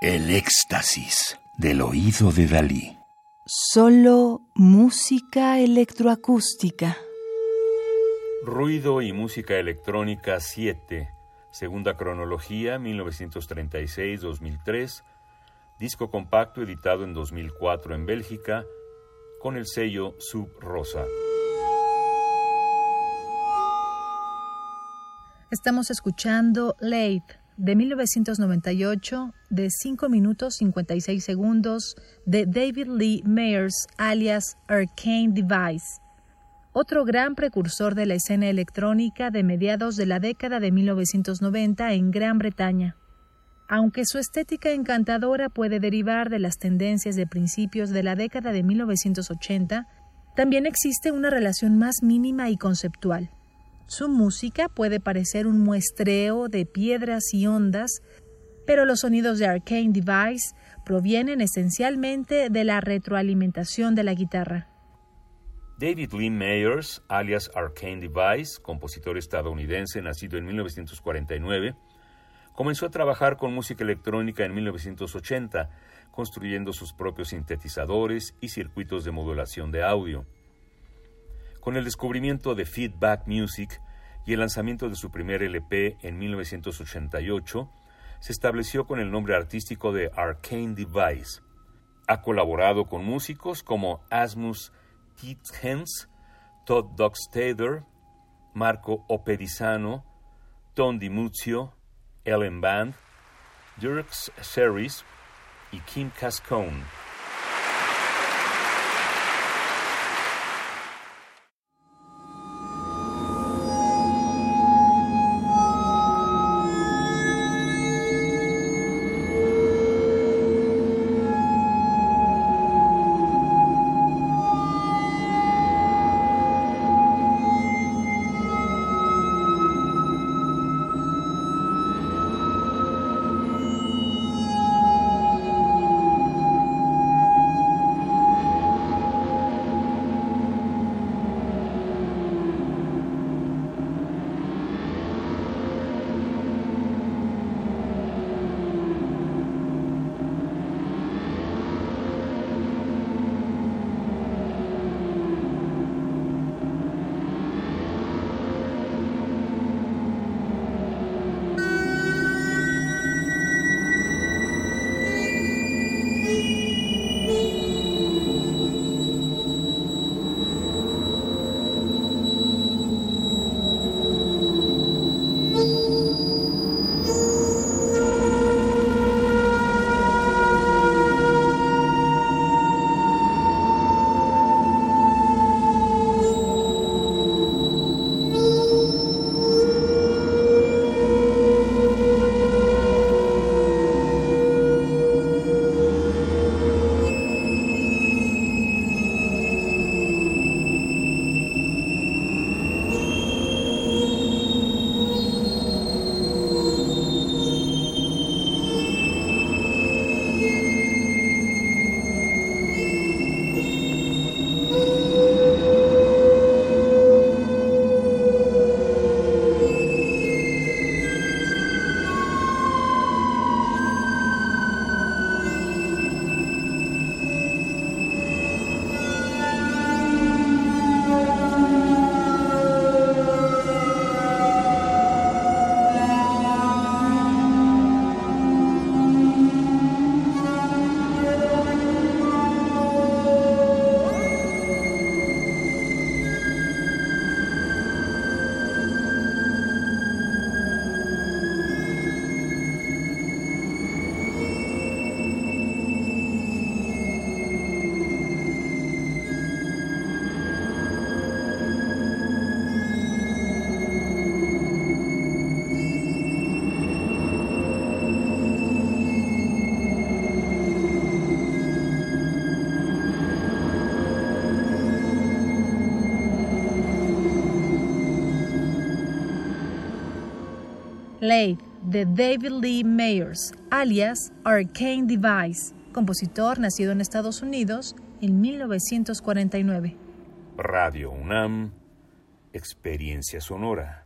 El éxtasis del oído de Dalí. Solo música electroacústica. Ruido y música electrónica 7, segunda cronología 1936-2003, disco compacto editado en 2004 en Bélgica, con el sello Sub Rosa. Estamos escuchando Late de 1998 de 5 minutos 56 segundos de David Lee Mayers alias Arcane Device, otro gran precursor de la escena electrónica de mediados de la década de 1990 en Gran Bretaña. Aunque su estética encantadora puede derivar de las tendencias de principios de la década de 1980, también existe una relación más mínima y conceptual. Su música puede parecer un muestreo de piedras y ondas, pero los sonidos de Arcane Device provienen esencialmente de la retroalimentación de la guitarra. David Lee Mayers, alias Arcane Device, compositor estadounidense nacido en 1949, comenzó a trabajar con música electrónica en 1980, construyendo sus propios sintetizadores y circuitos de modulación de audio. Con el descubrimiento de Feedback Music y el lanzamiento de su primer LP en 1988, se estableció con el nombre artístico de Arcane Device. Ha colaborado con músicos como Asmus Tietgens, Todd Dockstader, Marco Opedizano, Tom DiMuzio, Ellen Band, Dirks Series y Kim Cascone. Late de David Lee Mayers, alias Arcane Device, compositor nacido en Estados Unidos en 1949. Radio UNAM, Experiencia Sonora.